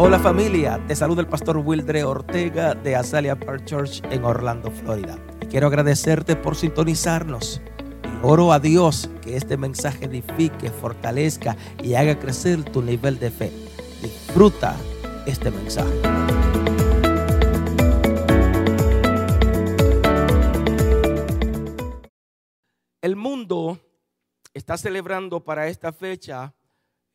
Hola familia, te saluda el pastor Wildre Ortega de Azalea Park Church en Orlando, Florida. Y quiero agradecerte por sintonizarnos. Y oro a Dios que este mensaje edifique, fortalezca y haga crecer tu nivel de fe. Disfruta este mensaje. El mundo está celebrando para esta fecha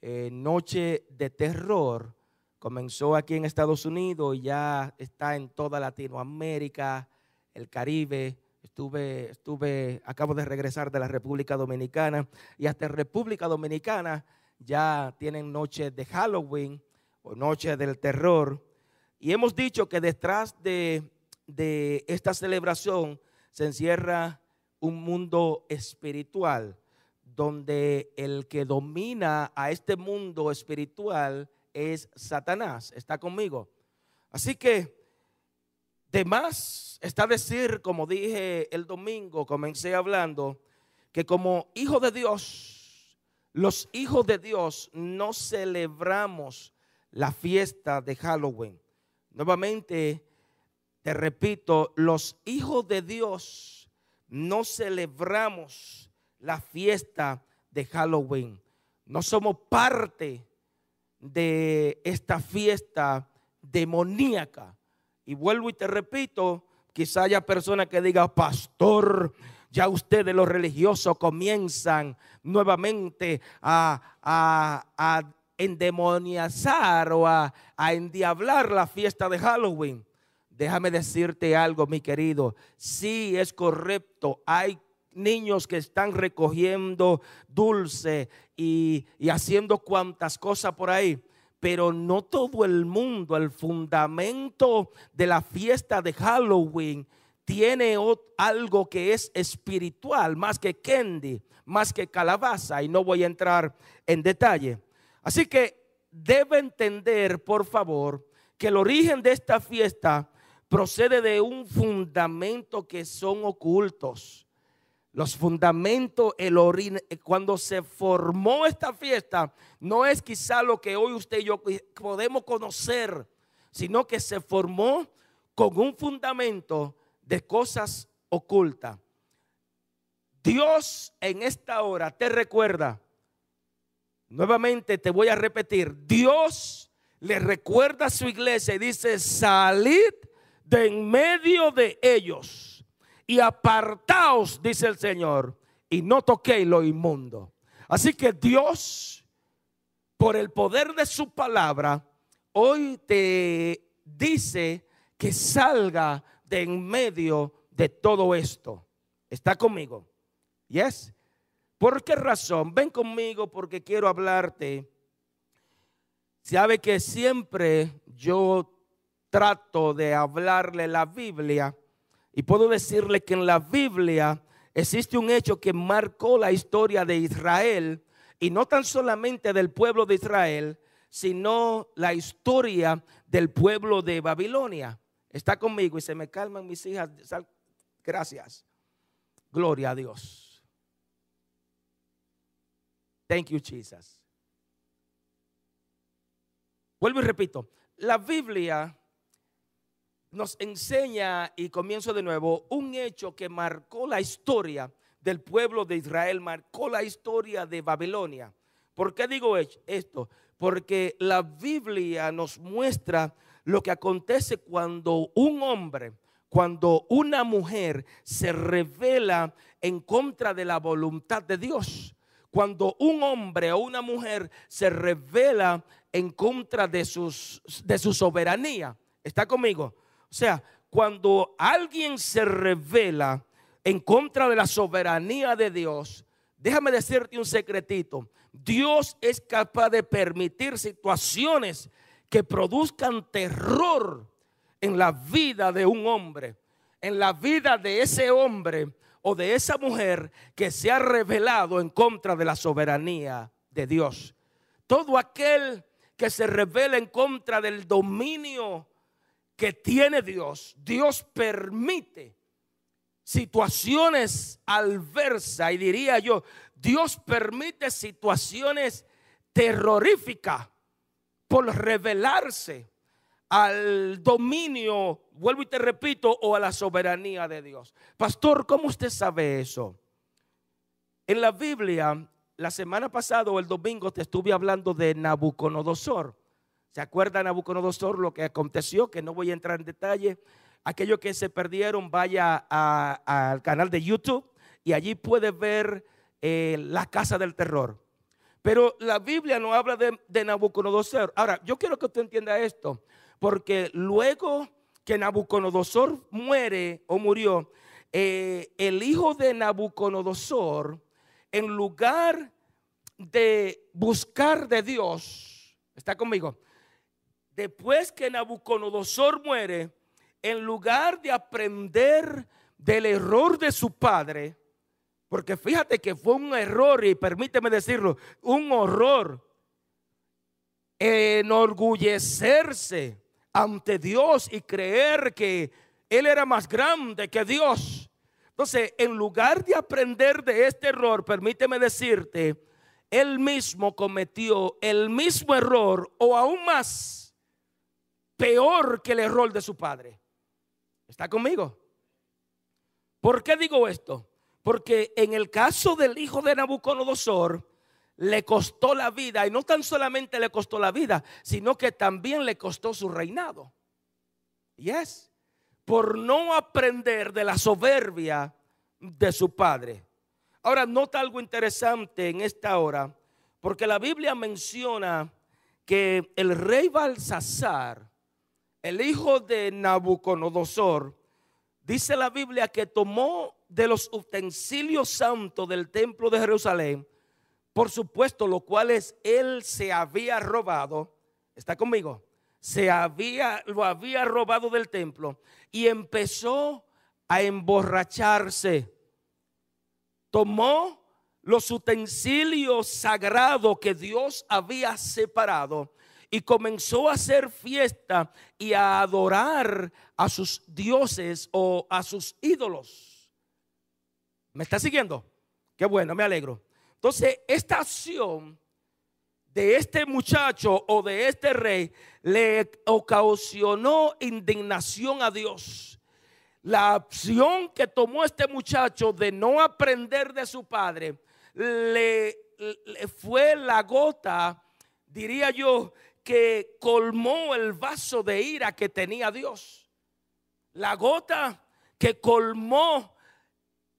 eh, Noche de Terror Comenzó aquí en Estados Unidos y ya está en toda Latinoamérica, el Caribe. Estuve, estuve, acabo de regresar de la República Dominicana y hasta República Dominicana ya tienen noche de Halloween o noche del terror. Y hemos dicho que detrás de, de esta celebración se encierra un mundo espiritual, donde el que domina a este mundo espiritual es Satanás. ¿Está conmigo? Así que, de más está decir, como dije el domingo, comencé hablando, que como hijo de Dios, los hijos de Dios no celebramos la fiesta de Halloween. Nuevamente, te repito, los hijos de Dios no celebramos la fiesta de Halloween. No somos parte de esta fiesta demoníaca. Y vuelvo y te repito, quizá haya personas que digan, pastor, ya ustedes los religiosos comienzan nuevamente a, a, a endemoniazar o a, a endiablar la fiesta de Halloween. Déjame decirte algo, mi querido. Sí es correcto, hay niños que están recogiendo dulce y, haciendo cuantas cosas por ahí pero no todo el mundo, el fundamento de la fiesta de Halloween tiene algo que es espiritual, más que candy, más que calabaza, y no voy a entrar en detalle. Así que debe entender, por favor, que el origen de esta fiesta procede de un fundamento que son ocultos los fundamentos, el orín, eh, cuando se formó esta fiesta, no es quizá lo que hoy usted y yo podemos conocer, sino que se formó con un fundamento de cosas ocultas. Dios en esta hora te recuerda, nuevamente te voy a repetir, Dios le recuerda a su iglesia y dice, salid de en medio de ellos y apartaos, dice el Señor, y no toquéis lo inmundo. Así que Dios, por el poder de su palabra, hoy te dice que salga de en medio de todo esto. ¿Está conmigo? ¿Yes? ¿Por qué razón? Ven conmigo porque quiero hablarte. Sabe que siempre yo trato de hablarle la Biblia y puedo decirle que en la Biblia existe un hecho que marcó la historia de Israel y no tan solamente del pueblo de Israel, sino la historia del pueblo de Babilonia. Está conmigo y se me calman mis hijas. Gracias. Gloria a Dios. Thank you, Jesus. Vuelvo y repito. La Biblia nos enseña, y comienzo de nuevo, un hecho que marcó la historia del pueblo de Israel, marcó la historia de Babilonia. ¿Por qué digo esto? Porque la Biblia nos muestra lo que acontece cuando un hombre, cuando una mujer se revela en contra de la voluntad de Dios. Cuando un hombre o una mujer se revela en contra de, sus, de su soberanía. ¿Está conmigo? O sea, cuando alguien se revela en contra de la soberanía de Dios, déjame decirte un secretito. Dios es capaz de permitir situaciones que produzcan terror en la vida de un hombre, en la vida de ese hombre o de esa mujer que se ha revelado en contra de la soberanía de Dios. Todo aquel que se revela en contra del dominio que tiene Dios, Dios permite situaciones adversas y diría yo, Dios permite situaciones terroríficas por revelarse al dominio, vuelvo y te repito, o a la soberanía de Dios. Pastor, ¿cómo usted sabe eso? En la Biblia, la semana pasada o el domingo te estuve hablando de Nabucodonosor. ¿Se acuerda Nabucodonosor lo que aconteció? Que no voy a entrar en detalle. Aquellos que se perdieron, vaya al canal de YouTube y allí puede ver eh, la casa del terror. Pero la Biblia no habla de, Nabucodonosor. Ahora, yo quiero que usted entienda esto, porque luego que Nabucodonosor muere o murió, eh, el hijo de Nabucodonosor, en lugar de buscar de Dios, está conmigo, después que Nabucodonosor muere, en lugar de aprender del error de su padre, porque fíjate que fue un error y permíteme decirlo, un horror. Enorgullecerse ante Dios y creer que Él era más grande que Dios. Entonces, en lugar de aprender de este error, permíteme decirte, Él mismo cometió el mismo error o aún más peor que el error de su padre. ¿Está conmigo? ¿Por qué digo esto? Porque en el caso del hijo de Nabucodonosor, le costó la vida, y no tan solamente le costó la vida, sino que también le costó su reinado. Y es por no aprender de la soberbia de su padre. Ahora, nota algo interesante en esta hora, porque la Biblia menciona que el rey Balsasar, el hijo de Nabucodonosor, dice la Biblia que tomó de los utensilios santos del templo de Jerusalén, por supuesto, lo cuales él se había robado, está conmigo, se había, lo había robado del templo y empezó a emborracharse. Tomó los utensilios sagrados que Dios había separado y comenzó a hacer fiesta y a adorar a sus dioses o a sus ídolos. ¿Me está siguiendo? Qué bueno, me alegro. Entonces, esta acción de este muchacho o de este rey le ocasionó indignación a Dios. La acción que tomó este muchacho de no aprender de su padre le, fue la gota, diría yo, que colmó el vaso de ira que tenía Dios. La gota que colmó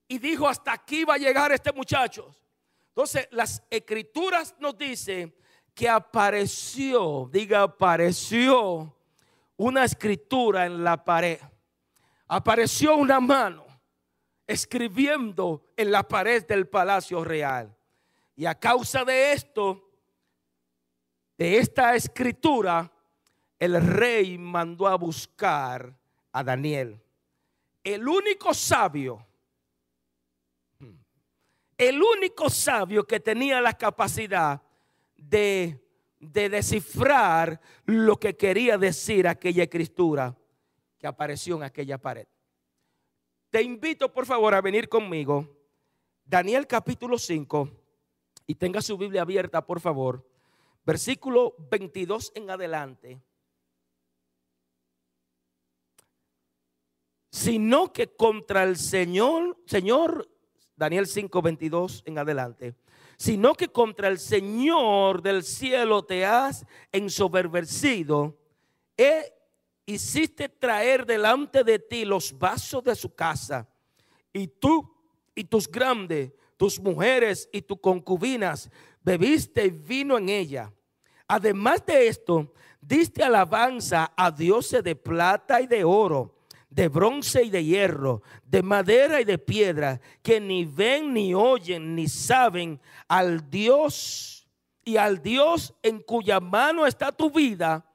y dijo, hasta aquí va a llegar este muchacho. Entonces, las escrituras nos dicen que apareció, diga, apareció una escritura en la pared. Apareció una mano escribiendo en la pared del palacio real. Y a causa de esto, de esta escritura, el rey mandó a buscar a Daniel. El único sabio el único sabio que tenía la capacidad de, descifrar lo que quería decir aquella escritura que apareció en aquella pared. Te invito por favor a venir conmigo, Daniel capítulo 5, y tenga su Biblia abierta por favor, versículo 22 en adelante. Sino que contra el Señor, Señor Daniel 5, 22 en adelante, sino que contra el Señor del cielo te has ensoberbecido. E hiciste traer delante de ti los vasos de su casa, y tú y tus grandes, tus mujeres y tus concubinas, bebiste vino en ella. Además de esto, diste alabanza a dioses de plata y de oro de bronce y de hierro, de madera y de piedra, que ni ven, ni oyen, ni saben al Dios y al Dios en cuya mano está tu vida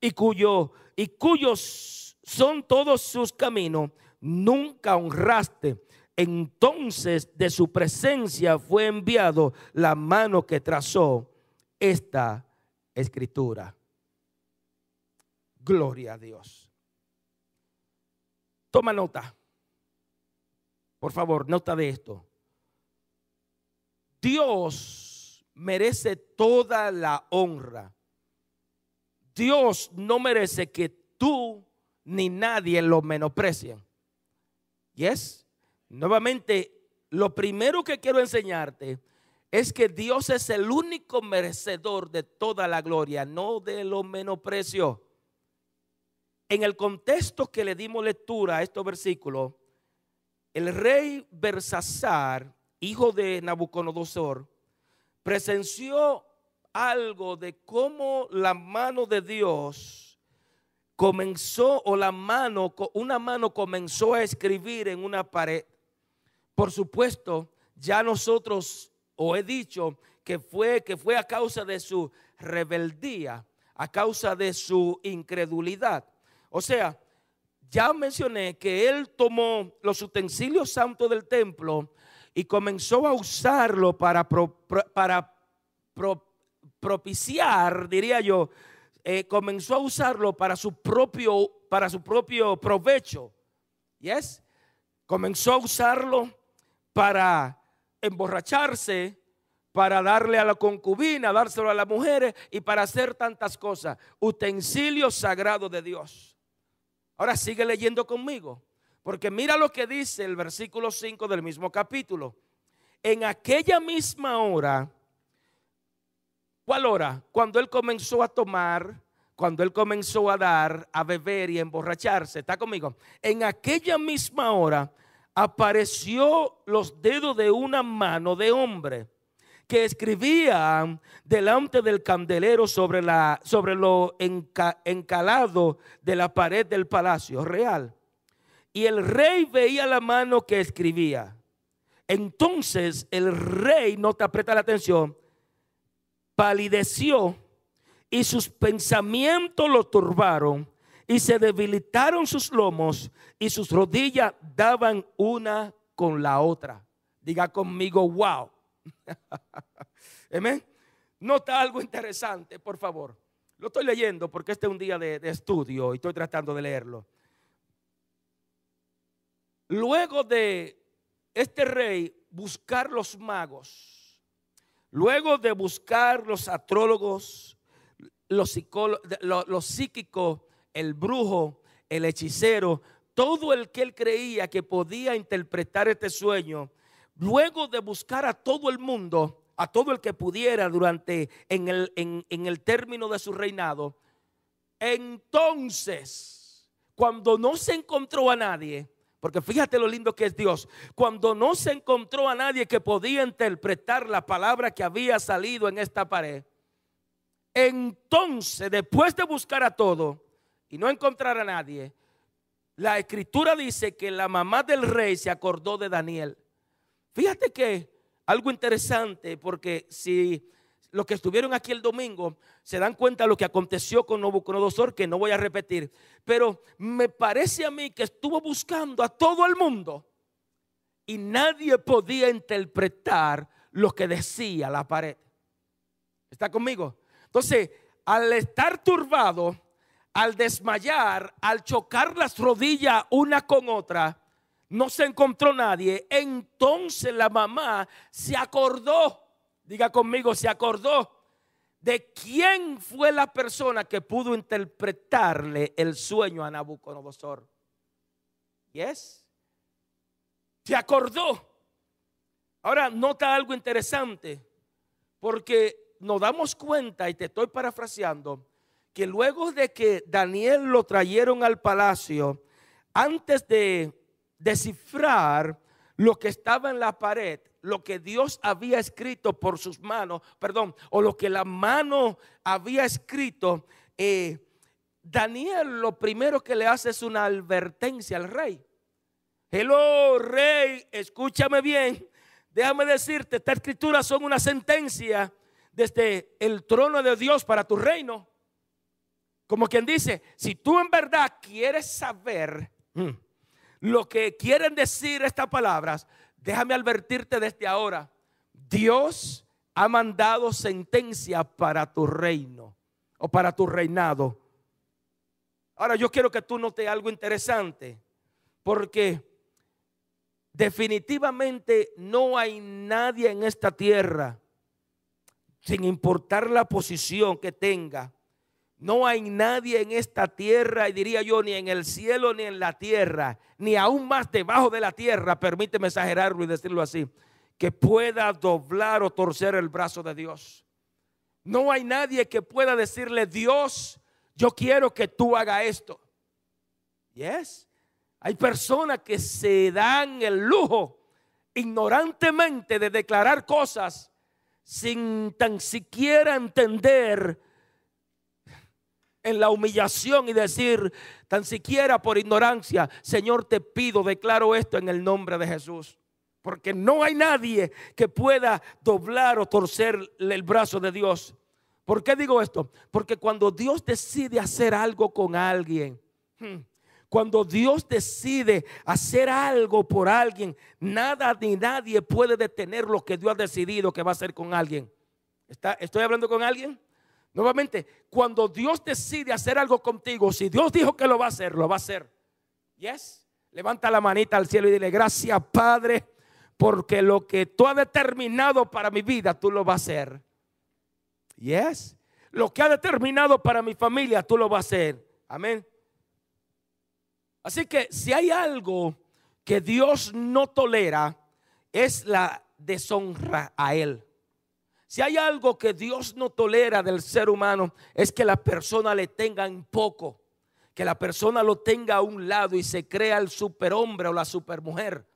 y cuyo y cuyos son todos sus caminos, nunca honraste. Entonces de su presencia fue enviado la mano que trazó esta escritura. Gloria a Dios. Toma nota. Por favor, nota de esto. Dios merece toda la honra Dios no merece que tú ni nadie lo menosprecien. Yes. Nuevamente, lo primero que quiero enseñarte es que Dios es el único merecedor de toda la gloria, no de lo menosprecio. En el contexto que le dimos lectura a estos versículos, el rey Bersasar, hijo de Nabucodonosor, presenció algo de cómo la mano de Dios comenzó, o la mano, una mano comenzó a escribir en una pared. Por supuesto, ya nosotros, o he dicho, que fue, que fue a causa de su rebeldía, a causa de su incredulidad. O sea, ya mencioné que él tomó los utensilios santos del templo y comenzó a usarlo para, propiciar, diría yo, eh, comenzó a usarlo para su propio, para su propio provecho. ¿Yes? Comenzó a usarlo para emborracharse, para darle a la concubina, dárselo a las mujeres y para hacer tantas cosas. Utensilio sagrado de Dios. Ahora sigue leyendo conmigo, porque mira lo que dice el versículo 5 del mismo capítulo. En aquella misma hora, ¿Cuál hora? Cuando él comenzó a tomar, cuando él comenzó a dar, a beber y a emborracharse. ¿Está conmigo? En aquella misma hora apareció los dedos de una mano de hombre que escribía delante del candelero sobre, la, sobre lo encalado de la pared del palacio real. Y el rey veía la mano que escribía. Entonces el rey, no te aprieta la atención, palideció y sus pensamientos lo turbaron y se debilitaron sus lomos y sus rodillas daban una con la otra. Diga conmigo, wow. Amén. Nota algo interesante, por favor. Lo estoy leyendo porque este es un día de, estudio y estoy tratando de leerlo. Luego de este rey buscar los magos, Luego de buscar los astrólogos, los, los psíquicos, el brujo, el hechicero, todo el que él creía que podía interpretar este sueño, luego de buscar a todo el mundo, a todo el que pudiera durante en el, el término de su reinado, entonces, cuando no se encontró a nadie, porque fíjate lo lindo que es Dios. Cuando no se encontró a nadie que podía interpretar la palabra que había salido en esta pared, entonces, después de buscar a todo y no encontrar a nadie, la escritura dice que la mamá del rey se acordó de Daniel. Fíjate que algo interesante, porque si los que estuvieron aquí el domingo se dan cuenta de lo que aconteció con Nabucodonosor, que no voy a repetir. Pero me parece a mí que estuvo buscando a todo el mundo y nadie podía interpretar lo que decía la pared. ¿Está conmigo? Entonces, al estar turbado, al desmayar, al chocar las rodillas una con otra, no se encontró nadie. Entonces la mamá se acordó diga conmigo, se acordó de quién fue la persona que pudo interpretarle el sueño a Nabucodonosor. ¿Yes? Se acordó. Ahora nota algo interesante, porque nos damos cuenta, y te estoy parafraseando, que luego de que Daniel lo trajeron al palacio, antes de descifrar lo que estaba en la pared, lo que Dios había escrito por sus manos, perdón, o lo que la mano había escrito, eh, Daniel lo primero que le hace es una advertencia al rey. Hello, rey, escúchame bien. Déjame decirte, esta escritura son una sentencia desde el trono de Dios para tu reino. Como quien dice, si tú en verdad quieres saber mm, lo que quieren decir estas palabras, déjame advertirte desde ahora, Dios ha mandado sentencia para tu reino o para tu reinado. Ahora yo quiero que tú notes algo interesante, porque definitivamente no hay nadie en esta tierra, sin importar la posición que tenga, no hay nadie en esta tierra, y diría yo, ni en el cielo ni en la tierra, ni aún más debajo de la tierra, permíteme exagerarlo y decirlo así, que pueda doblar o torcer el brazo de Dios. No hay nadie que pueda decirle, Dios, yo quiero que tú haga esto. Yes. Hay personas que se dan el lujo ignorantemente de declarar cosas sin tan siquiera entender en la humillación y decir tan siquiera por ignorancia, Señor, te pido, declaro esto en el nombre de Jesús. Porque no hay nadie que pueda doblar o torcer el brazo de Dios. ¿Por qué digo esto? Porque cuando Dios decide hacer algo con alguien, hmm, cuando Dios decide hacer algo por alguien, nada ni nadie puede detener lo que Dios ha decidido que va a hacer con alguien. ¿Está, ¿Estoy hablando con alguien? Nuevamente, cuando Dios decide hacer algo contigo, si Dios dijo que lo va a hacer, lo va a hacer. Yes. Levanta la manita al cielo y dile, gracias Padre, porque lo que tú has determinado para mi vida, tú lo vas a hacer. Yes. Lo que ha determinado para mi familia, tú lo vas a hacer. Amén. Así que si hay algo que Dios no tolera, es la deshonra a Él. Si hay algo que Dios no tolera del ser humano, es que la persona le tenga en poco, que la persona lo tenga a un lado y se crea el superhombre o la supermujer.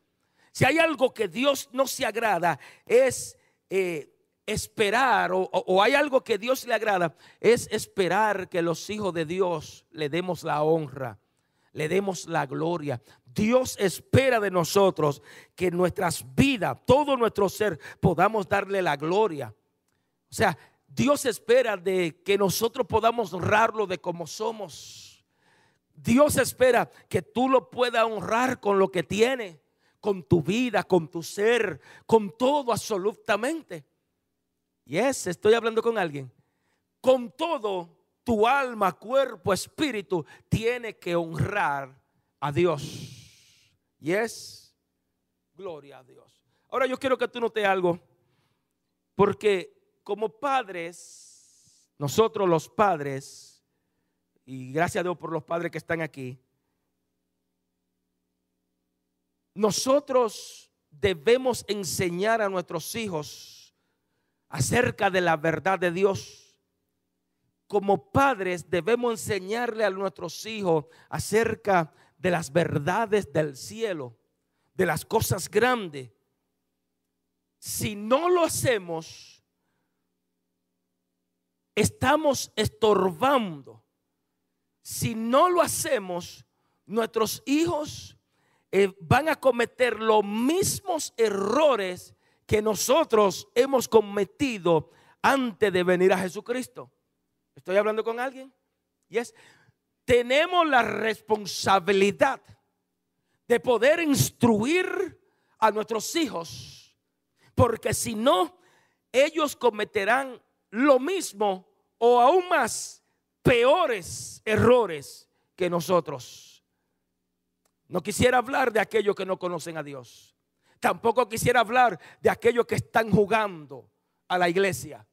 Si hay algo que Dios no se agrada, es eh, esperar, o, o hay algo que Dios le agrada, es esperar que los hijos de Dios le demos la honra le demos la gloria. Dios espera de nosotros que nuestras vidas, todo nuestro ser, podamos darle la gloria. O sea, Dios espera de que nosotros podamos honrarlo de como somos. Dios espera que tú lo puedas honrar con lo que tiene, con tu vida, con tu ser, con todo absolutamente. Y es, estoy hablando con alguien. Con todo tu alma, cuerpo, espíritu, tiene que honrar a Dios. Y es gloria a Dios. Ahora yo quiero que tú notes algo, porque como padres, nosotros los padres, y gracias a Dios por los padres que están aquí, nosotros debemos enseñar a nuestros hijos acerca de la verdad de Dios como padres debemos enseñarle a nuestros hijos acerca de las verdades del cielo, de las cosas grandes. Si no lo hacemos, estamos estorbando. Si no lo hacemos, nuestros hijos eh, van a cometer los mismos errores que nosotros hemos cometido antes de venir a Jesucristo. ¿Estoy hablando con alguien? Yes. Tenemos la responsabilidad de poder instruir a nuestros hijos, porque si no, ellos cometerán lo mismo o aún más peores errores que nosotros. No quisiera hablar de aquellos que no conocen a Dios. Tampoco quisiera hablar de aquellos que están jugando a la iglesia.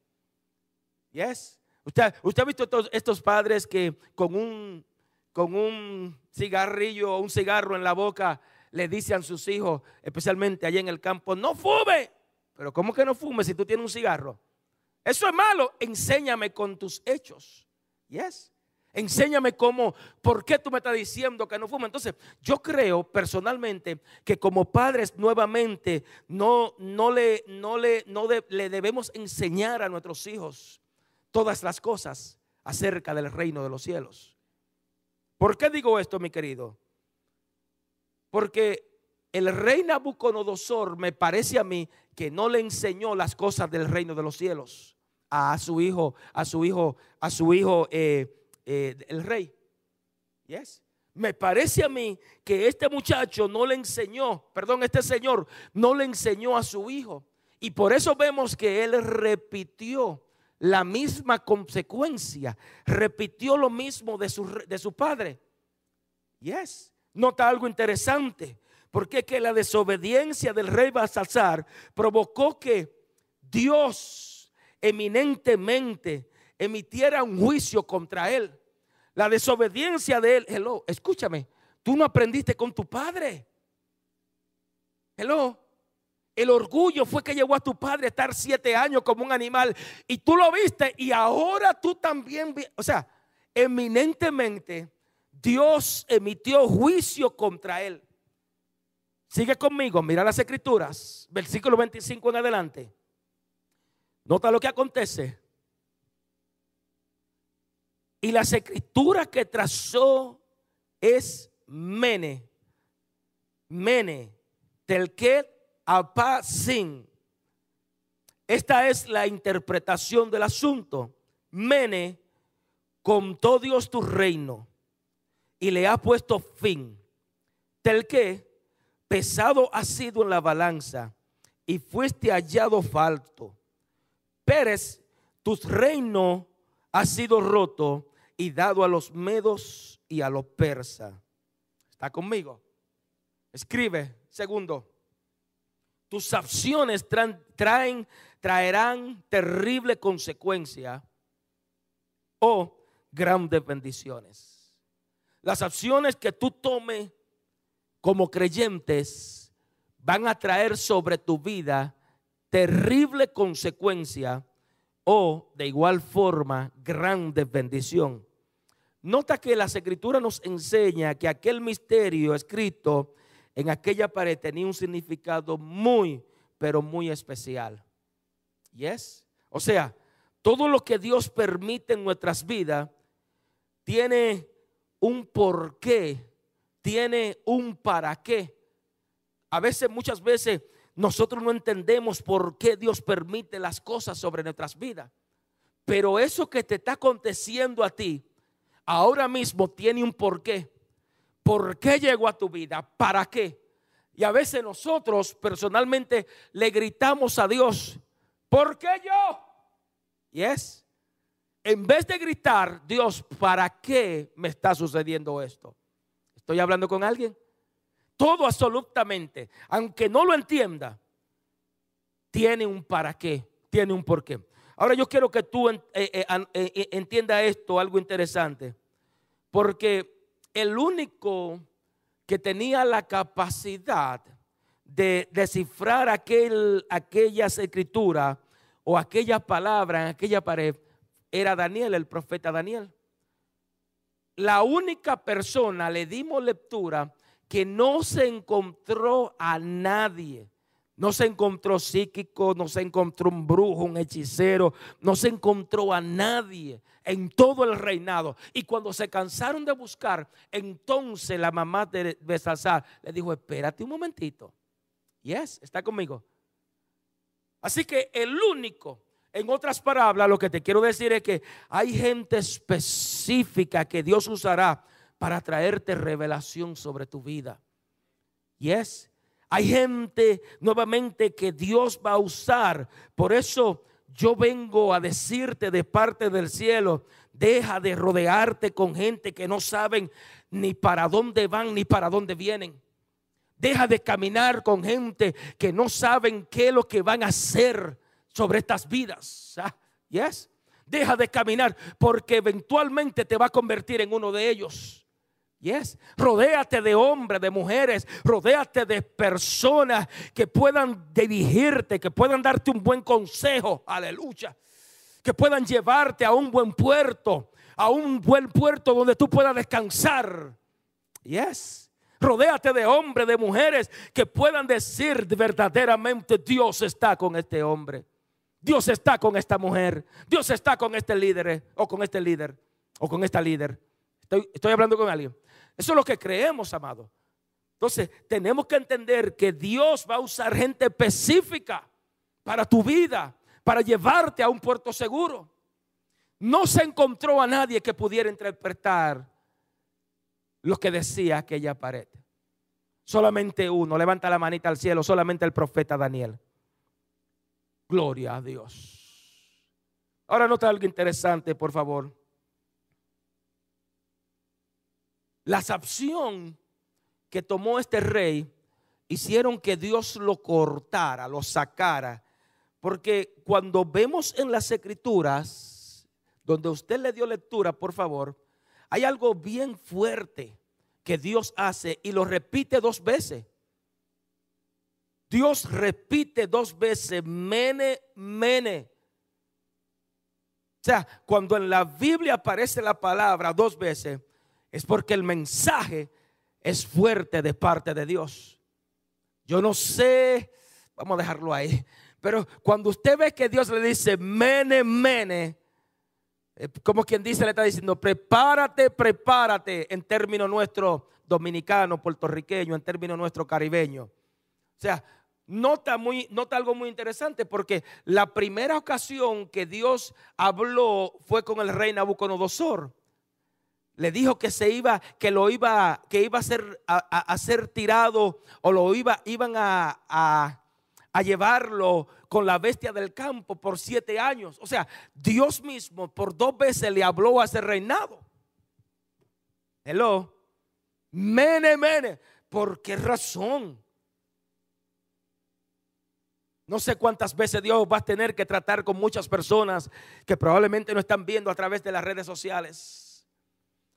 Yes. Usted, usted ha visto estos, padres que con un, con un cigarrillo o un cigarro en la boca le dicen a sus hijos, especialmente allá en el campo, no fume. Pero ¿cómo que no fume si tú tienes un cigarro? Eso es malo. Enséñame con tus hechos. Yes. Enséñame cómo, por qué tú me estás diciendo que no fume. Entonces, yo creo personalmente que como padres nuevamente no, no, le, no, le, no le debemos enseñar a nuestros hijos todas las cosas acerca del reino de los cielos. ¿Por qué digo esto, mi querido? Porque el rey Nabucodonosor me parece a mí que no le enseñó las cosas del reino de los cielos a su hijo, a su hijo, a su hijo, eh, eh, el rey. Yes. Me parece a mí que este muchacho no le enseñó, perdón, este señor no le enseñó a su hijo. Y por eso vemos que él repitió la misma consecuencia. Repitió lo mismo de su, de su padre. Yes. Nota algo interesante. Porque que la desobediencia del rey Balsasar provocó que Dios eminentemente emitiera un juicio contra él. La desobediencia de él. Hello, escúchame, tú no aprendiste con tu padre. Hello. El orgullo fue que llevó a tu padre a estar siete años como un animal y tú lo viste y ahora tú también, o sea, eminentemente Dios emitió juicio contra él. Sigue conmigo, mira las escrituras, versículo 25 en adelante. Nota lo que acontece. Y las escrituras que trazó es Mene, Mene, Telket Apasin. Esta es la interpretación del asunto. Mene contó Dios tu reino y le ha puesto fin. Telque pesado ha sido en la balanza y fuiste hallado falto. Pérez, tu reino ha sido roto y dado a los medos y a los persas. ¿Está conmigo? Escribe, segundo. Tus acciones traen, traerán terrible consecuencia o grandes bendiciones. Las acciones que tú tomes como creyentes van a traer sobre tu vida terrible consecuencia o de igual forma grande bendición. Nota que la escritura nos enseña que aquel misterio escrito en aquella pared tenía un significado muy, pero muy especial. ¿Yes? O sea, todo lo que Dios permite en nuestras vidas tiene un porqué, tiene un para qué. A veces, muchas veces, nosotros no entendemos por qué Dios permite las cosas sobre nuestras vidas. Pero eso que te está aconteciendo a ti, ahora mismo tiene un porqué. ¿Por qué llegó a tu vida? ¿Para qué? Y a veces nosotros personalmente le gritamos a Dios, ¿por qué yo? Y es, en vez de gritar, Dios, ¿para qué me está sucediendo esto? ¿Estoy hablando con alguien? Todo absolutamente, aunque no lo entienda, tiene un para qué, tiene un por qué. Ahora yo quiero que tú eh, eh, eh, entiendas esto, algo interesante, porque el único que tenía la capacidad de descifrar aquel, aquellas escrituras o aquella palabra en aquella pared era Daniel, el profeta Daniel. La única persona, le dimos lectura, que no se encontró a nadie. No se encontró psíquico, no se encontró un brujo, un hechicero, no se encontró a nadie en todo el reinado. Y cuando se cansaron de buscar, entonces la mamá de Besasar le dijo, espérate un momentito. Yes, está conmigo. Así que el único, en otras palabras, lo que te quiero decir es que hay gente específica que Dios usará para traerte revelación sobre tu vida. Yes. Hay gente nuevamente que Dios va a usar. Por eso yo vengo a decirte de parte del cielo, deja de rodearte con gente que no saben ni para dónde van ni para dónde vienen. Deja de caminar con gente que no saben qué es lo que van a hacer sobre estas vidas. Ah, yes. Deja de caminar porque eventualmente te va a convertir en uno de ellos. Yes. Rodéate de hombres, de mujeres, rodéate de personas que puedan dirigirte, que puedan darte un buen consejo. Aleluya. Que puedan llevarte a un buen puerto, a un buen puerto donde tú puedas descansar. Yes. Rodéate de hombres, de mujeres que puedan decir verdaderamente Dios está con este hombre. Dios está con esta mujer. Dios está con este líder o con este líder o con esta líder. Estoy, estoy hablando con alguien. Eso es lo que creemos, amado. Entonces, tenemos que entender que Dios va a usar gente específica para tu vida, para llevarte a un puerto seguro. No se encontró a nadie que pudiera interpretar lo que decía aquella pared. Solamente uno, levanta la manita al cielo, solamente el profeta Daniel. Gloria a Dios. Ahora nota algo interesante, por favor. La acción que tomó este rey hicieron que Dios lo cortara, lo sacara. Porque cuando vemos en las escrituras, donde usted le dio lectura, por favor, hay algo bien fuerte que Dios hace y lo repite dos veces. Dios repite dos veces, mene, mene. O sea, cuando en la Biblia aparece la palabra dos veces, es porque el mensaje es fuerte de parte de Dios. Yo no sé, vamos a dejarlo ahí, pero cuando usted ve que Dios le dice, mene, mene, eh, como quien dice, le está diciendo, prepárate, prepárate en términos nuestro dominicano, puertorriqueño, en términos nuestro caribeño. O sea, nota, muy, nota algo muy interesante porque la primera ocasión que Dios habló fue con el rey Nabucodonosor. Le dijo que se iba, que lo iba, que iba a ser, a, ser tirado o lo iba, iban a, a llevarlo con la bestia del campo por siete años. O sea, Dios mismo por dos veces le habló a ese reinado. Hello. Mene, mene. ¿Por qué razón? No sé cuántas veces Dios va a tener que tratar con muchas personas que probablemente no están viendo a través de las redes sociales.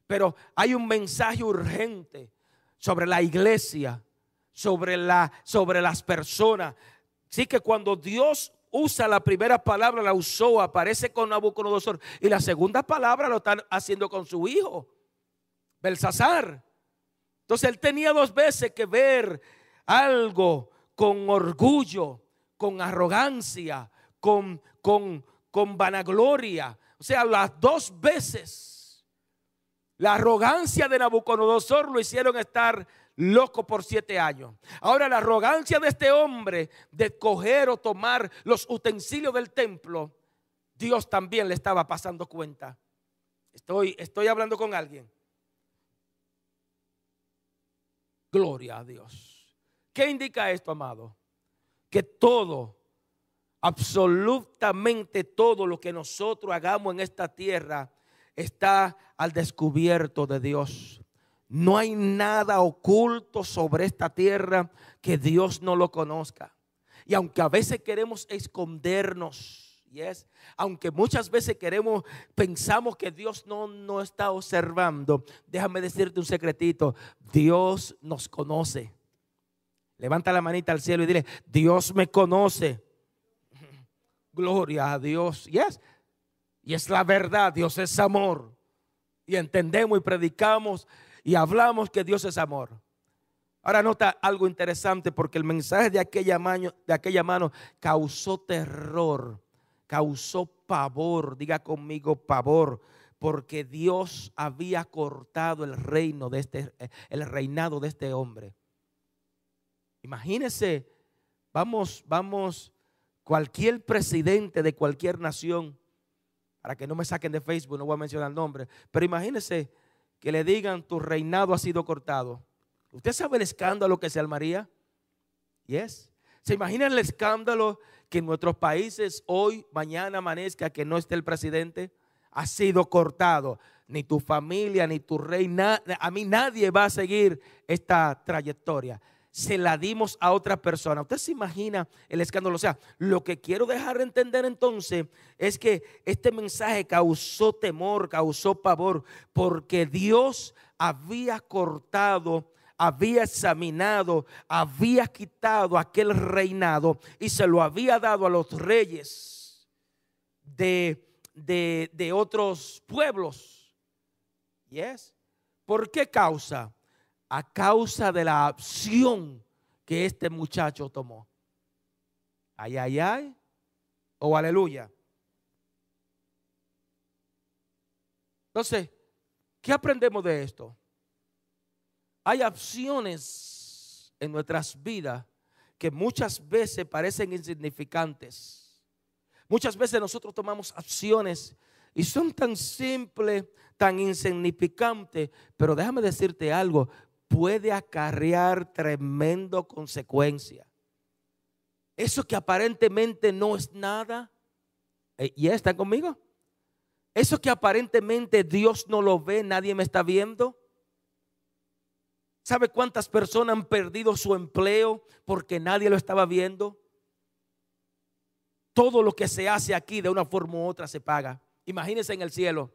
Pero hay un mensaje urgente sobre la iglesia, sobre, la, sobre las personas. Así que cuando Dios usa la primera palabra, la usó, aparece con Nabucodonosor. Y la segunda palabra lo están haciendo con su hijo, Belsasar. Entonces él tenía dos veces que ver algo con orgullo, con arrogancia, con, con, con vanagloria. O sea, las dos veces la arrogancia de Nabucodonosor lo hicieron estar loco por siete años. Ahora la arrogancia de este hombre de coger o tomar los utensilios del templo, Dios también le estaba pasando cuenta. Estoy, estoy hablando con alguien. Gloria a Dios. ¿Qué indica esto, amado? Que todo, absolutamente todo lo que nosotros hagamos en esta tierra está al descubierto de Dios. No hay nada oculto sobre esta tierra que Dios no lo conozca. Y aunque a veces queremos escondernos, yes, aunque muchas veces queremos, pensamos que Dios no nos está observando, déjame decirte un secretito, Dios nos conoce. Levanta la manita al cielo y dile, Dios me conoce. Gloria a Dios. Yes. Y es la verdad, Dios es amor. Y entendemos y predicamos y hablamos que Dios es amor. Ahora nota algo interesante porque el mensaje de aquella, mano, de aquella mano causó terror, causó pavor, diga conmigo pavor, porque Dios había cortado el reino de este, el reinado de este hombre. Imagínese, vamos, vamos, cualquier presidente de cualquier nación, para que no me saquen de Facebook, no voy a mencionar el nombre, pero imagínese que le digan tu reinado ha sido cortado. ¿Usted sabe el escándalo que se armaría? Yes. ¿Se imagina el escándalo que en nuestros países hoy, mañana amanezca que no esté el presidente? Ha sido cortado. Ni tu familia, ni tu rey, a mí nadie va a seguir esta trayectoria se la dimos a otra persona. Usted se imagina el escándalo. O sea, lo que quiero dejar de entender entonces es que este mensaje causó temor, causó pavor, porque Dios había cortado había examinado, había quitado aquel reinado y se lo había dado a los reyes de, de, de otros pueblos. Yes. ¿Por qué causa? A causa de la opción que este muchacho tomó. Ay, ay, ay. O aleluya. Entonces, ¿qué aprendemos de esto? Hay opciones en nuestras vidas que muchas veces parecen insignificantes. Muchas veces nosotros tomamos acciones y son tan simples, tan insignificantes, pero déjame decirte algo, puede acarrear tremendo consecuencia. Eso que aparentemente no es nada, eh, ¿y están conmigo? Eso que aparentemente Dios no lo ve, nadie me está viendo. ¿Sabe cuántas personas han perdido su empleo porque nadie lo estaba viendo? Todo lo que se hace aquí de una forma u otra se paga. Imagínense en el cielo.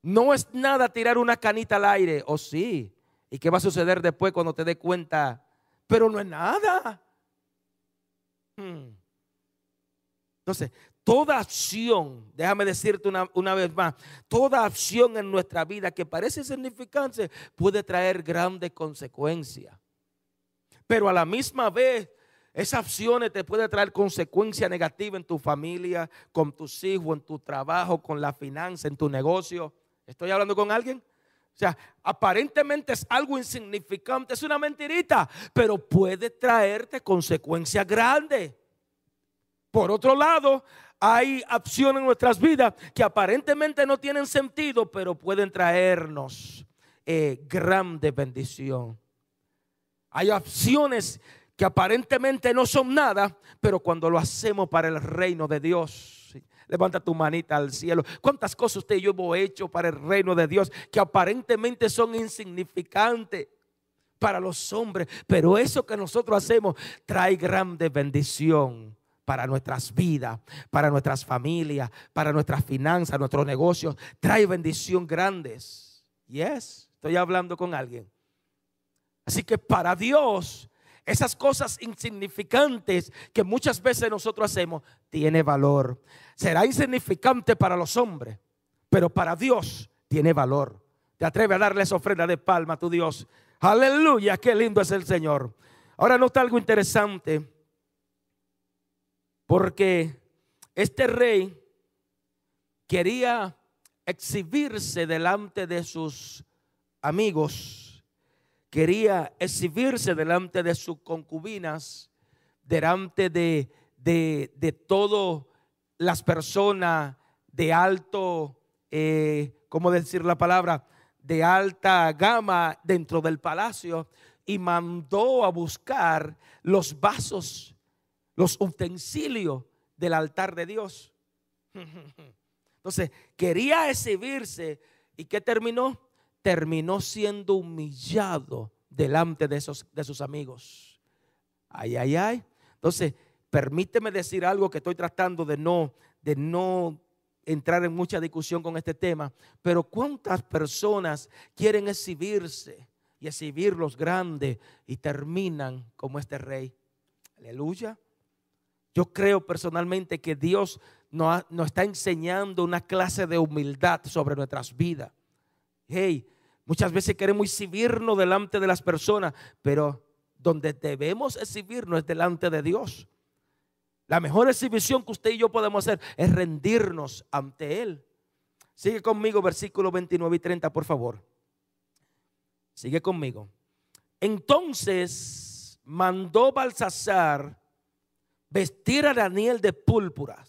No es nada tirar una canita al aire, o sí. ¿Y qué va a suceder después cuando te dé cuenta? Pero no es nada. Hmm. Entonces, toda acción, déjame decirte una, una, vez más, toda acción en nuestra vida que parece insignificante puede traer grandes consecuencias. Pero a la misma vez, esas acciones te pueden traer consecuencias negativas en tu familia, con tus hijos, en tu trabajo, con la finanza, en tu negocio. ¿Estoy hablando con alguien? O sea, aparentemente es algo insignificante, es una mentirita, pero puede traerte consecuencias grandes. Por otro lado, hay acciones en nuestras vidas que aparentemente no tienen sentido, pero pueden traernos eh, grande bendición. Hay acciones que aparentemente no son nada, pero cuando lo hacemos para el reino de Dios, Levanta tu manita al cielo. ¿Cuántas cosas usted y yo hemos hecho para el reino de Dios que aparentemente son insignificantes para los hombres? Pero eso que nosotros hacemos trae grande bendición para nuestras vidas, para nuestras familias, para nuestras finanzas, nuestros negocios. Trae bendición grandes. Yes, estoy hablando con alguien. Así que para Dios, esas cosas insignificantes que muchas veces nosotros hacemos, tiene valor. Será insignificante para los hombres, pero para Dios tiene valor. Te atreve a darle esa ofrenda de palma a tu Dios. Aleluya, qué lindo es el Señor. Ahora nota algo interesante, porque este rey quería exhibirse delante de sus amigos, quería exhibirse delante de sus concubinas, delante de, de, de todo las personas de alto, eh, ¿cómo decir la palabra? De alta gama dentro del palacio y mandó a buscar los vasos, los utensilios del altar de Dios. Entonces, quería exhibirse y ¿qué terminó? Terminó siendo humillado delante de, esos, de sus amigos. Ay, ay, ay. Entonces, permíteme decir algo que estoy tratando de no, de no entrar en mucha discusión con este tema, pero cuántas personas quieren exhibirse y exhibir los grandes y terminan como este rey. Aleluya. Yo creo personalmente que Dios nos, nos está enseñando una clase de humildad sobre nuestras vidas. Hey, muchas veces queremos exhibirnos delante de las personas, pero donde debemos exhibirnos es delante de Dios. La mejor exhibición que usted y yo podemos hacer es rendirnos ante Él. Sigue conmigo, versículo 29 y 30, por favor. Sigue conmigo. Entonces mandó Balsasar vestir a Daniel de púrpura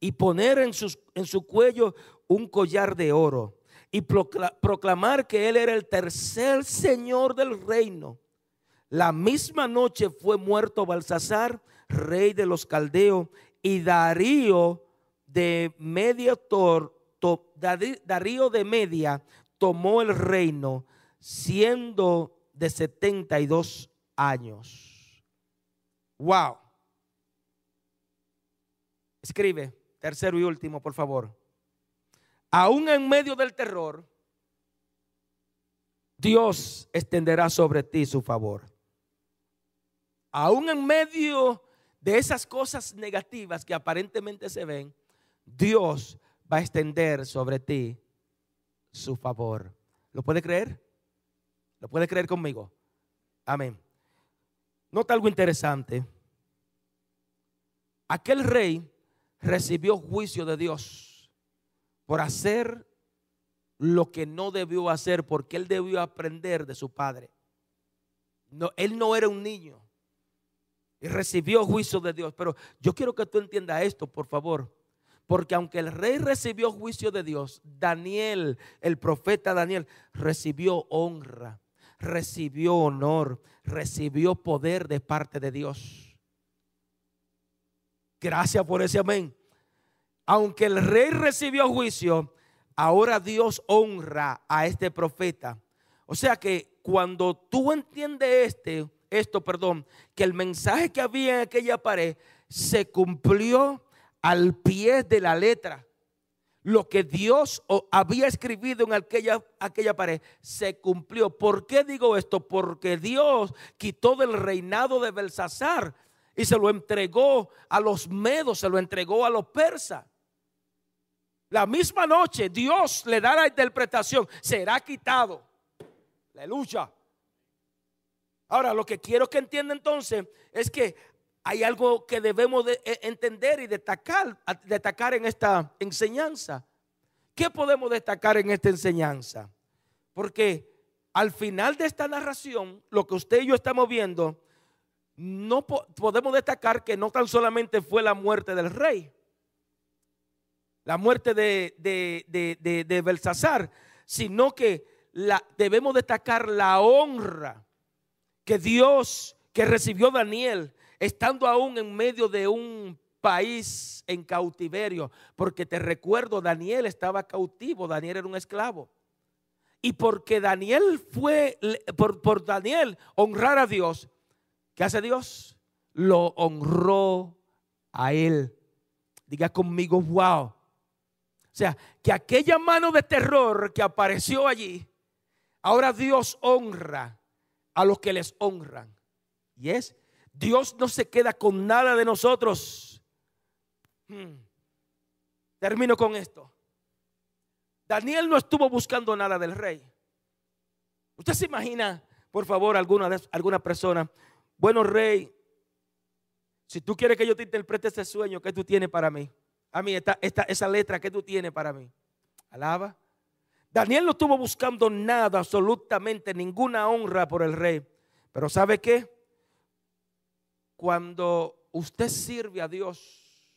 y poner en, en su cuello un collar de oro y proclamar que él era el tercer señor del reino. La misma noche fue muerto Balsasar rey de los caldeos, y Darío de Media Darío de Media tomó el reino siendo de 72 años. Wow. Escribe, tercero y último, por favor. Aún en medio del terror, Dios extenderá sobre ti su favor. Aún en medio de esas cosas negativas que aparentemente se ven, Dios va a extender sobre ti su favor. ¿Lo puede creer? ¿Lo puede creer conmigo? Amén. Nota algo interesante. Aquel rey recibió juicio de Dios por hacer lo que no debió hacer porque él debió aprender de su padre. No, él no era un niño y recibió juicio de Dios. Pero yo quiero que tú entiendas esto, por favor. Porque aunque el rey recibió juicio de Dios, Daniel, el profeta Daniel, recibió honra, recibió honor, recibió poder de parte de Dios. Gracias por ese amén. Aunque el rey recibió juicio, ahora Dios honra a este profeta. O sea que cuando tú entiendes este, esto, perdón, que el mensaje que había en aquella pared se cumplió al pie de la letra. lo que Dios había escribido en aquella, aquella pared se cumplió. ¿Por qué digo esto? Porque Dios quitó del reinado de Belsasar y se lo entregó a los medos, se lo entregó a los persas. La misma noche Dios le da la interpretación, será quitado. Aleluya. Ahora, lo que quiero que entienda entonces es que hay algo que debemos de e, entender y destacar, destacar en esta enseñanza. ¿Qué podemos destacar en esta enseñanza? Porque al final de esta narración, lo que usted y yo estamos viendo, no podemos destacar que no tan solamente fue la muerte del rey, la muerte de, de, de, Belsasar, sino que la, debemos destacar la honra que Dios, que recibió Daniel, estando aún en medio de un país en cautiverio, porque te recuerdo, Daniel estaba cautivo, Daniel era un esclavo. Y porque Daniel fue, por, por Daniel honrar a Dios, ¿qué hace Dios? Lo honró a él. Diga conmigo, wow. Sea, que aquella mano de terror que apareció allí, ahora Dios honra a los que les honran. Y es, Dios no se queda con nada de nosotros. Hmm. Termino con esto. Daniel no estuvo buscando nada del rey. Usted se imagina, por favor, alguna, alguna persona, bueno, rey, si tú quieres que yo te interprete ese sueño que tú tienes para mí, a mí, esta, esa letra que tú tienes para mí. Alaba. Daniel no estuvo buscando nada, absolutamente ninguna honra por el rey. Pero ¿sabe qué? Cuando usted sirve a Dios,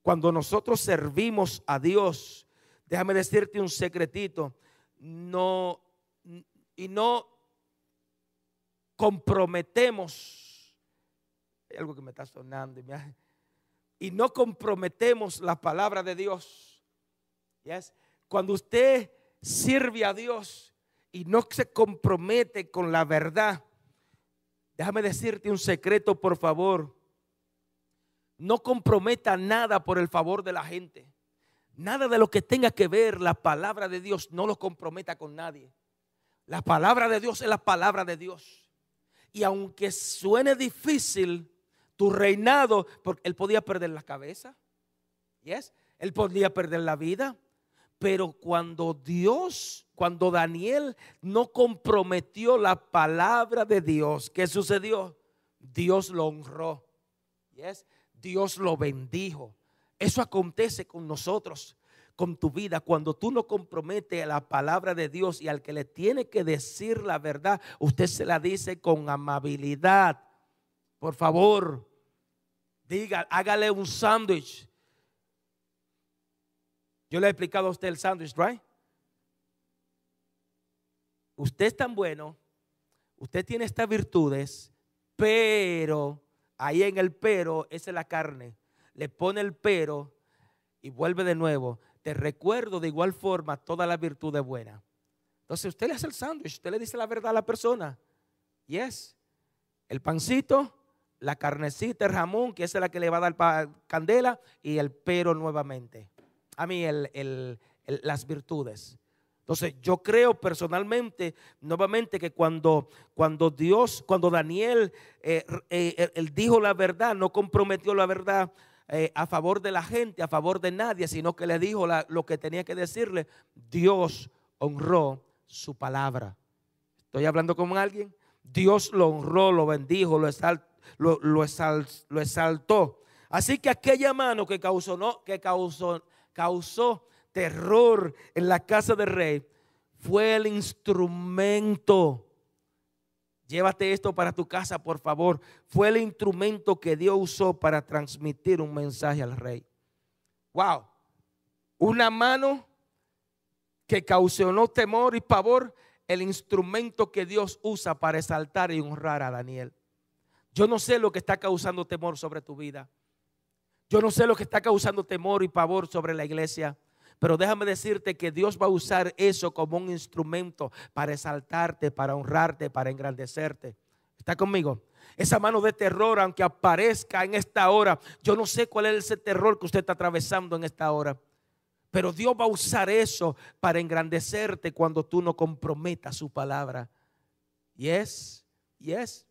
cuando nosotros servimos a Dios, déjame decirte un secretito, no y no comprometemos algo que me está sonando y me y no comprometemos la palabra de Dios. Cuando usted sirve a Dios y no se compromete con la verdad, déjame decirte un secreto, por favor. No comprometa nada por el favor de la gente. Nada de lo que tenga que ver la palabra de Dios, no lo comprometa con nadie. La palabra de Dios es la palabra de Dios. Y aunque suene difícil, tu reinado, porque él podía perder la cabeza. Yes, él podía perder la vida. Pero cuando Dios, cuando Daniel no comprometió la palabra de Dios, ¿qué sucedió? Dios lo honró. Yes, Dios lo bendijo. Eso acontece con nosotros, con tu vida. Cuando tú no comprometes la palabra de Dios y al que le tiene que decir la verdad, usted se la dice con amabilidad. Por favor, Diga, hágale un sándwich. Yo le he explicado a usted el sándwich, right? Usted es tan bueno, usted tiene estas virtudes, pero ahí en el pero, esa es la carne. Le pone el pero y vuelve de nuevo. Te recuerdo de igual forma todas las virtudes buenas. Entonces usted le hace el sándwich, usted le dice la verdad a la persona. Yes. El pancito, la carnecita, el jamón, que es la que le va a dar candela, y el pero nuevamente. A mí, las virtudes. Entonces, yo creo personalmente, nuevamente, que cuando, cuando Dios, cuando Daniel, eh, eh, él dijo la verdad, no comprometió la verdad eh, a favor de la gente, a favor de nadie, sino que le dijo lo que tenía que decirle, Dios honró su palabra. ¿Estoy hablando con alguien? Dios lo honró, lo bendijo, lo exaltó lo, lo, exaltó. Así que aquella mano que causó, no, que causó, causó terror en la casa del rey fue el instrumento. Llévate esto para tu casa, por favor. Fue el instrumento que Dios usó para transmitir un mensaje al rey. Wow. Una mano que causó temor y pavor, el instrumento que Dios usa para exaltar y honrar a Daniel. Yo no sé lo que está causando temor sobre tu vida. Yo no sé lo que está causando temor y pavor sobre la iglesia. Pero déjame decirte que Dios va a usar eso como un instrumento para exaltarte, para honrarte, para engrandecerte. ¿Está conmigo? Esa mano de terror, aunque aparezca en esta hora, yo no sé cuál es ese terror que usted está atravesando en esta hora. Pero Dios va a usar eso para engrandecerte cuando tú no comprometas su palabra. Y es, y es,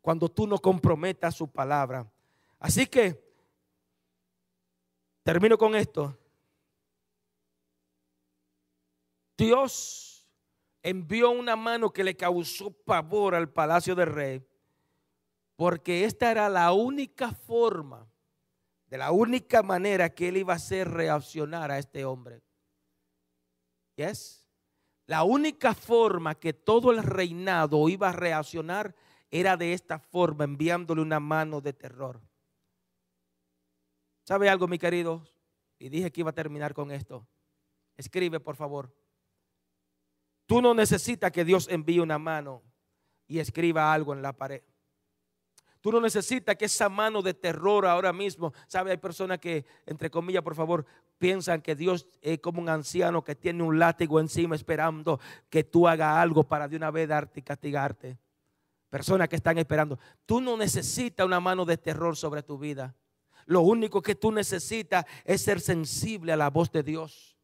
cuando tú no comprometas su palabra. Así que, termino con esto. Dios envió una mano que le causó pavor al palacio del rey, porque esta era la única forma de la única manera que él iba a hacer reaccionar a este hombre. ¿Yes? La única forma que todo el reinado iba a reaccionar era de esta forma, enviándole una mano de terror. ¿Sabe algo, mi querido? Y dije que iba a terminar con esto. Escribe, por favor. Tú no necesitas que Dios envíe una mano y escriba algo en la pared. Tú no necesitas que esa mano de terror ahora mismo, ¿sabe? Hay personas que, entre comillas, por favor, piensan que Dios es como un anciano que tiene un látigo encima esperando que tú hagas algo para de una vez darte y castigarte. Personas que están esperando. Tú no necesitas una mano de terror sobre tu vida. Lo único que tú necesitas es ser sensible a la voz de Dios.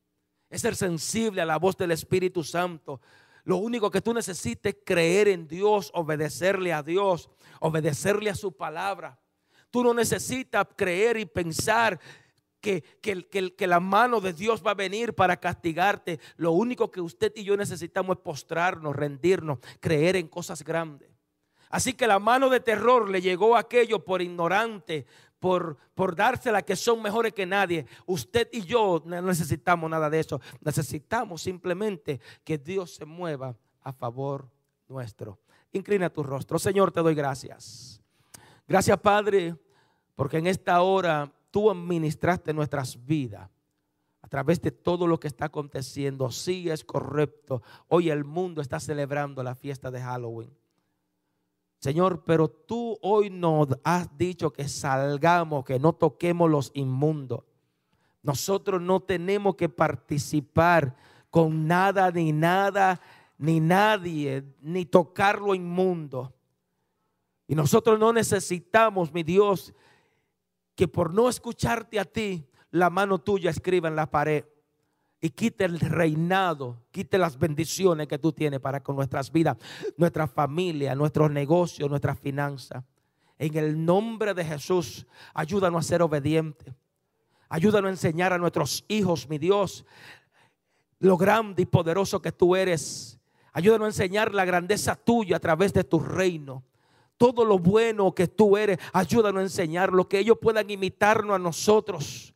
Es ser sensible a la voz del Espíritu Santo. Lo único que tú necesitas es creer en Dios, obedecerle a Dios, obedecerle a su palabra. Tú no necesitas creer y pensar que, que, la mano de Dios va a venir para castigarte. Lo único que usted y yo necesitamos es postrarnos, rendirnos, creer en cosas grandes. Así que la mano de terror le llegó a aquello por ignorante, por, por dársela que son mejores que nadie. Usted y yo no necesitamos nada de eso. Necesitamos simplemente que Dios se mueva a favor nuestro. Inclina tu rostro. Señor, te doy gracias. Gracias, Padre, porque en esta hora tú administraste nuestras vidas a través de todo lo que está aconteciendo. Sí es correcto. Hoy el mundo está celebrando la fiesta de Halloween. Señor, pero tú hoy nos has dicho que salgamos, que no toquemos los inmundos. Nosotros no tenemos que participar con nada, ni nada, ni nadie, ni tocar lo inmundo. Y nosotros no necesitamos, mi Dios, que por no escucharte a ti, la mano tuya escriba en la pared y quite el reinado, quite las bendiciones que tú tienes para con nuestras vidas, nuestra familia, nuestros negocios, nuestras finanzas. En el nombre de Jesús, ayúdanos a ser obedientes. Ayúdanos a enseñar a nuestros hijos, mi Dios, lo grande y poderoso que tú eres. Ayúdanos a enseñar la grandeza tuya a través de tu reino. Todo lo bueno que tú eres, ayúdanos a enseñar lo que ellos puedan imitarnos a nosotros.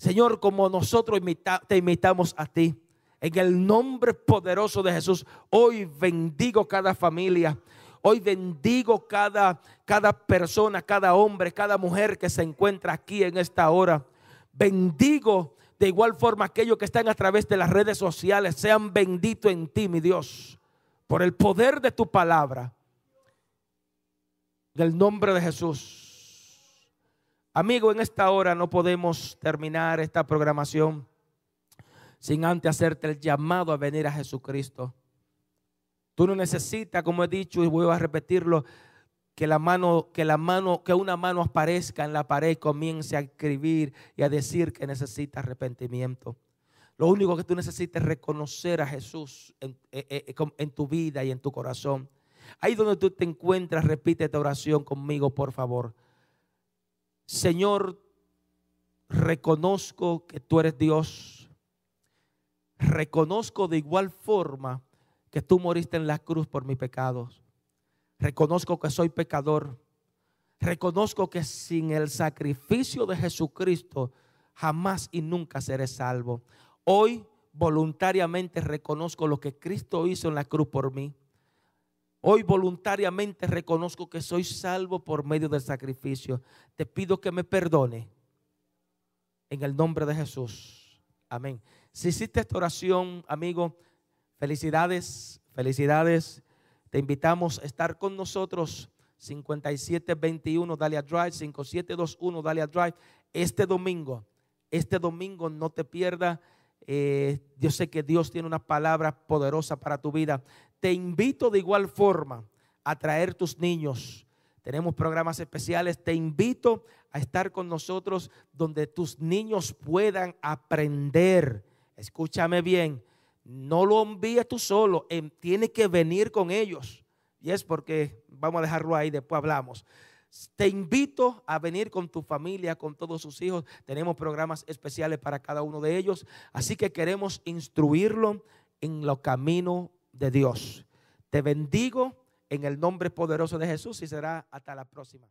Señor, como nosotros te imitamos a ti. En el nombre poderoso de Jesús, hoy bendigo cada familia. Hoy bendigo cada, cada persona, cada hombre, cada mujer que se encuentra aquí en esta hora. Bendigo de igual forma aquellos que están a través de las redes sociales. Sean benditos en ti, mi Dios, por el poder de tu palabra. En el nombre de Jesús. Amigo, en esta hora no podemos terminar esta programación sin antes hacerte el llamado a venir a Jesucristo. Tú no necesitas, como he dicho y voy a repetirlo, que la mano, que la mano, que una mano aparezca en la pared y comience a escribir y a decir que necesita arrepentimiento. Lo único que tú necesitas es reconocer a Jesús en, eh, eh, en tu vida y en tu corazón. Ahí donde tú te encuentras, repite esta oración conmigo, por favor. Señor, reconozco que tú eres Dios. Reconozco de igual forma que tú moriste en la cruz por mis pecados. Reconozco que soy pecador. Reconozco que sin el sacrificio de Jesucristo jamás y nunca seré salvo. Hoy voluntariamente reconozco lo que Cristo hizo en la cruz por mí. Hoy voluntariamente reconozco que soy salvo por medio del sacrificio. Te pido que me perdone. En el nombre de Jesús. Amén. Si hiciste esta oración, amigo, felicidades, felicidades. Te invitamos a estar con nosotros. 5721 Dalia Drive, 5721 Dalia Drive. Este domingo, este domingo no te pierdas. Eh, yo sé que Dios tiene una palabra poderosa para tu vida. Te invito de igual forma a traer tus niños. tenemos programas especiales. Te invito a estar con nosotros donde tus niños puedan aprender. Escúchame bien, no lo envíes tú solo, em, tiene que venir con ellos. Y es porque, vamos a dejarlo ahí, después hablamos. Te invito a venir con tu familia, con todos sus hijos. Tenemos programas especiales para cada uno de ellos. Así que queremos instruirlo en los caminos de Dios. Te bendigo en el nombre poderoso de Jesús y será hasta la próxima.